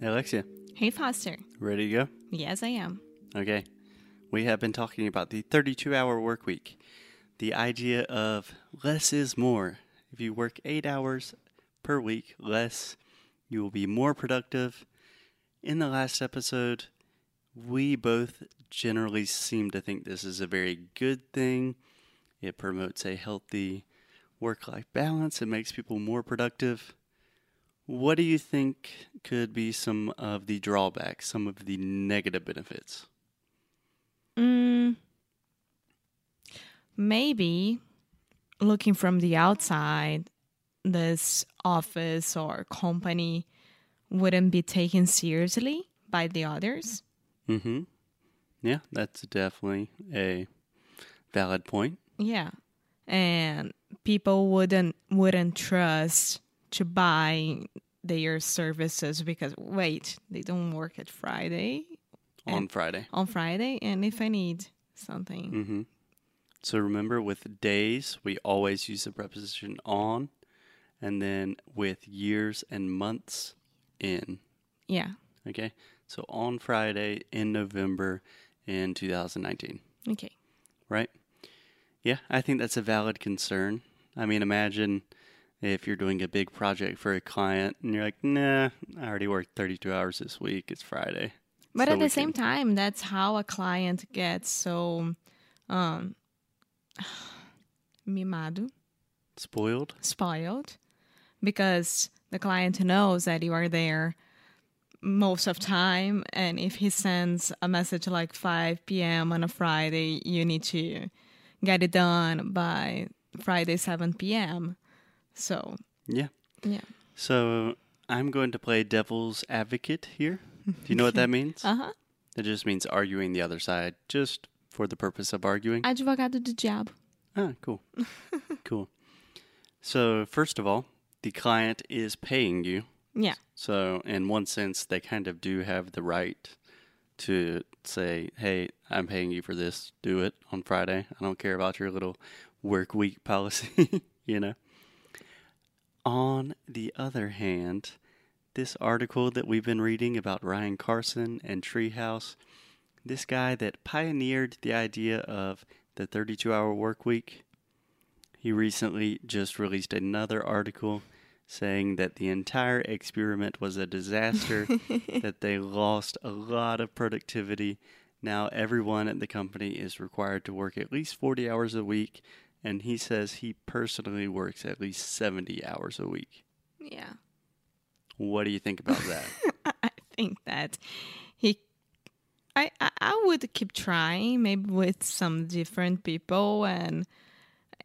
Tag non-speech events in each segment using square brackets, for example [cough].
Alexia, Hey, Foster. ready to go? Yes, I am. Okay. We have been talking about the 32 hour work week. The idea of less is more. If you work eight hours per week less, you will be more productive. In the last episode, we both generally seem to think this is a very good thing. It promotes a healthy work life balance, it makes people more productive. What do you think could be some of the drawbacks, some of the negative benefits? Mm, maybe looking from the outside, this office or company wouldn't be taken seriously by the others. Mm-hmm. Yeah, that's definitely a valid point. Yeah. And people wouldn't wouldn't trust to buy their services because wait, they don't work at Friday On Friday. on Friday and if I need something. Mm-hmm. So remember, with days, we always use the preposition on, and then with years and months, in. Yeah. Okay? So on Friday in November in 2019, Okay. right? Yeah, I think that's a valid concern. I mean, imagine if you're doing a big project for a client and you're like, nah, I already worked 32 hours this week. It's Friday. But So at the same can- time, that's how a client gets so um [sighs] mimado, Spoiled? spoiled because the client knows that you are there most of time and if he sends a message like 5 p.m. on a Friday, you need to get it done by Friday 7 p.m. So, Yeah. yeah. So I'm going to play devil's advocate here. Do you know what that [laughs] means? Uh-huh. It just means arguing the other side, just for the purpose of arguing. Advogado do diabo. Ah, cool. [laughs] cool. So, first of all, the client is paying you. Yeah. So, in one sense, they kind of do have the right to say, hey, I'm paying you for this. Do it on Friday. I don't care about your little work week [laughs] policy, you know? On the other hand, this article that we've been reading about Ryan Carson and Treehouse, this guy that pioneered the idea of the 32 hour work week, he recently just released another article saying that the entire experiment was a disaster, [laughs] that they lost a lot of productivity. Now everyone at the company is required to work at least 40 hours a week, and he says he personally works at least 70 hours a week. Yeah. What do you think about that? [laughs] I think that he I, I I would keep trying maybe with some different people and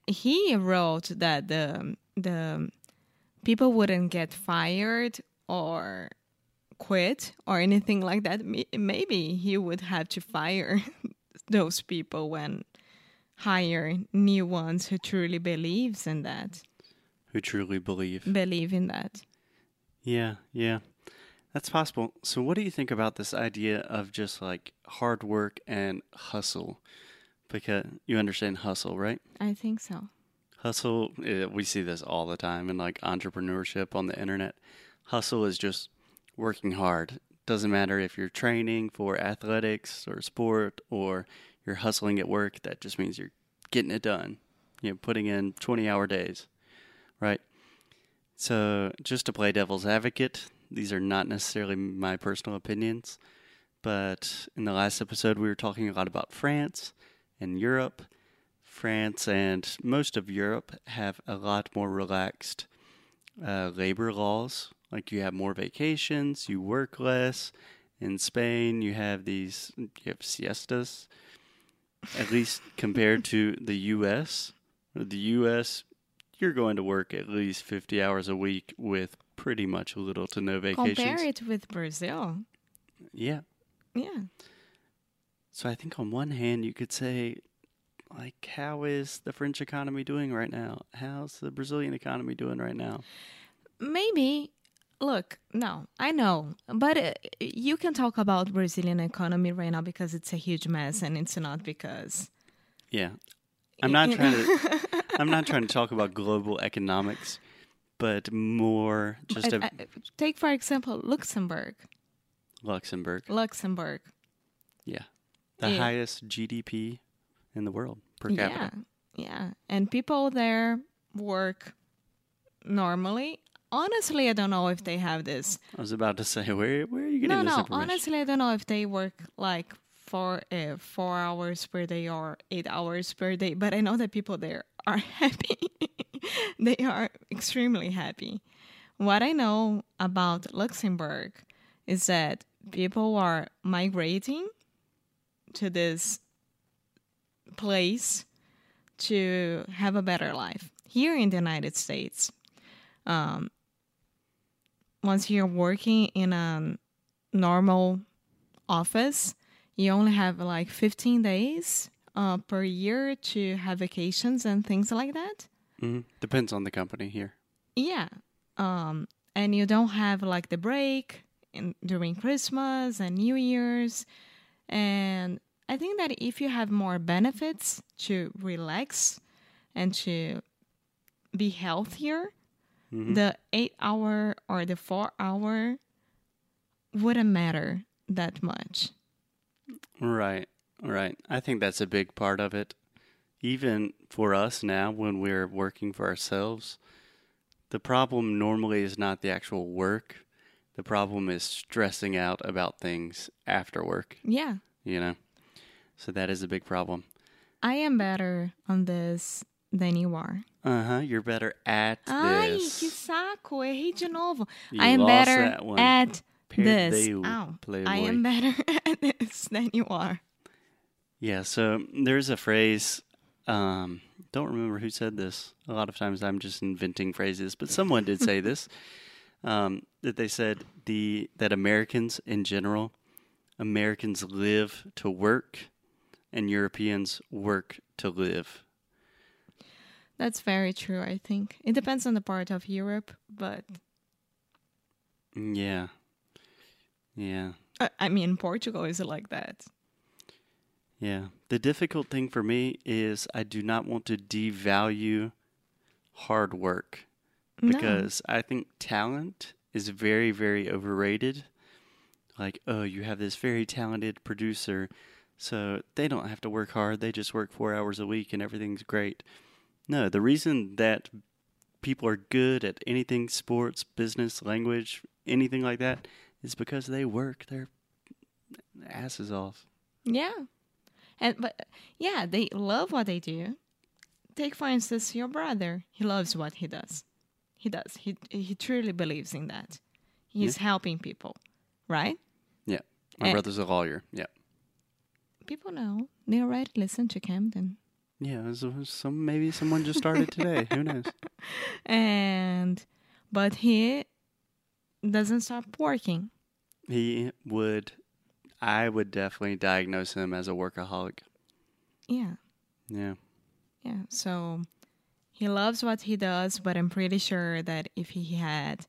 he wrote that the the people wouldn't get fired or quit or anything like that maybe he would have to fire [laughs] those people when hire new ones who truly believes in that Who truly believe? believe in that Yeah, yeah. That's possible. So, what do you think about this idea of just like hard work and hustle? Because you understand hustle, right? i think so Hustle, eh, we see this all the time in like entrepreneurship on the internet. Hustle is just working hard. Doesn't matter if you're training for athletics or sport or you're hustling at work, that just means you're getting it done. You know, putting in 20 hour days, right? So, just to play devil's advocate, these are not necessarily my personal opinions, but in the last episode, we were talking a lot about France and Europe. France and most of Europe have a lot more relaxed uh, labor laws. Like you have more vacations, you work less. In Spain, you have these you have siestas. At least compared to the U.S. The U.S. You're going to work at least 50 hours a week with pretty much little to no vacations. compare it with brazil Yeah. yeah So I think on one hand you could say, like, how is the French economy doing right now? How's the Brazilian economy doing right now? maybe look no i know but uh, you can talk about brazilian economy right now because it's a huge mess and it's not because Yeah, I'm not trying to. [laughs] I'm not trying to talk about global economics, but more just a. take for example luxembourg Luxembourg. Luxembourg. Yeah. The Yeah. highest GDP in the world per capita. Yeah, yeah. And people there work normally. Honestly, I don't know if they have this. I was about to say, where where are you getting No, this no. information? Honestly, I don't know if they work like for uh, four hours per day or eight hours per day. But I know that people there are [laughs] happy. they are extremely happy. What I know about Luxembourg is that people are migrating to this place to have a better life. Here in the United States, um, once you're working in a normal office, you only have like 15 days uh, per year to have vacations and things like that. Mhm. Depends on the company here. Yeah. Um, and you don't have like the break in, during Christmas and New Year's. And I think that if you have more benefits to relax and to be healthier, Mhm. the eight hour or the four hour wouldn't matter that much. Right, right. I think that's a big part of it. Even for us now, when we're working for ourselves, the problem normally is not the actual work. The problem is stressing out about things after work, Yeah. you know? So that is a big problem. I am better on this than you are. Uh huh. You're better at Ai, this. que saco, errei de novo. You I am lost better that one. at this. Perdeu, Ow. Playboy. I am better [laughs] at this than you are. Yeah, so there's a phrase. Um, don't remember who said this. A lot of times I'm just inventing phrases, but someone did say this. [laughs] Um, that they said the that Americans in general, Americans live to work, and Europeans work to live. That's very true, I think. It depends on the part of Europe, but Yeah, yeah, uh, I mean, Portugal is like that. yeah. The difficult thing for me is I do not want to devalue hard work. No. because I think talent is very, very overrated. Like, oh, you have this very talented producer, so they don't have to work hard. They just work four hours a week and everything's great. No, the reason that people are good at anything sports, business, language, anything like that is because they work their asses off. Yeah. And but yeah, they love what they do. Take for instance your brother. He loves what he does. He does. He he truly believes in that. He's helping people, right? Yeah. My Eh. brother's a lawyer. Yeah. People know. They already listen to Camden. Yeah, so some maybe someone just started today. Who [laughs] knows? And but he doesn't stop working. He would, I would definitely diagnose him as a workaholic. Yeah. Yeah. Yeah. So he loves what he does, but I'm pretty sure that if he had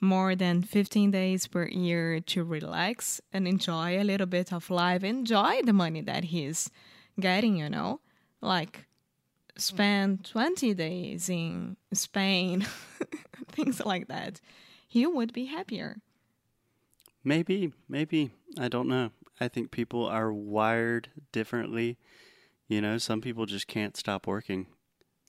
more than 15 days per year to relax and enjoy a little bit of life, enjoy the money that he's getting, you know, like spend 20 days in Spain, [laughs] things like that, he would be happier. Maybe, maybe. I don't know. I think people are wired differently. You know, some people just can't stop working.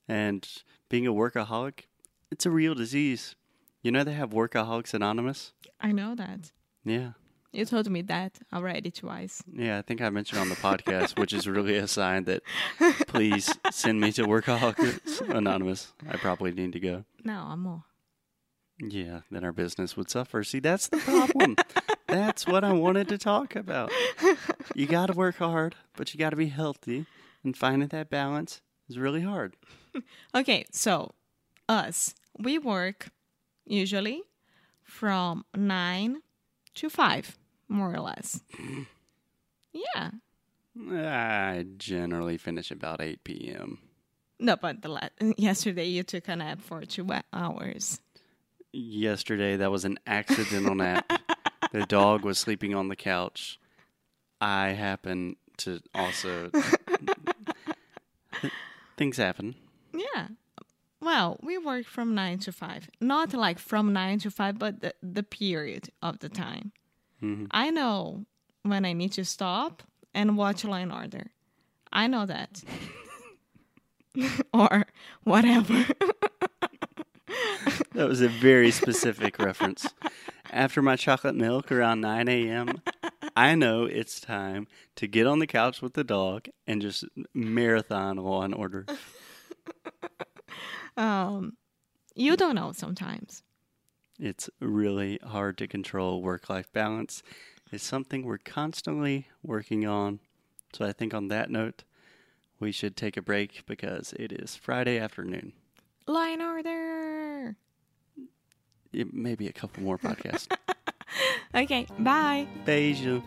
And being a workaholic, it's a real disease. You know, they have Workaholics Anonymous? I know that. Yeah. You told me that already twice. Yeah, I think I mentioned on the podcast, which is really a sign that [laughs] please send me to Workaholics Anonymous. I probably need to go. No, amor. Yeah, then our business would suffer. See, that's the problem. that's what I wanted to talk about. You [laughs] got to work hard, but you got to be healthy, and finding that balance is really hard. Okay, so us, we work usually from 9 to 5, more or less. yeah. I generally finish about 8 p.m. No, but the la- [laughs] yesterday you took a nap for two hours. Yesterday, that was an accidental nap. [laughs] The dog was sleeping on the couch. I happened to also. [laughs] Things happen. Yeah. Well, we work from 9 to 5. Not like from 9 to 5, but the, the period of the time. Mhm. I know when I need to stop and watch Law and Order. I know that. [laughs] or whatever. [laughs] That was a very specific reference. After my chocolate milk around 9 a.m., I know it's time to get on the couch with the dog and just marathon Law and Order. [laughs] um, you don't know sometimes. It's really hard to control work life balance. It's something we're constantly working on. So I think on that note, we should take a break because it is Friday afternoon. And Order. It may be a couple more podcasts. [laughs] Okay, bye. Beijo.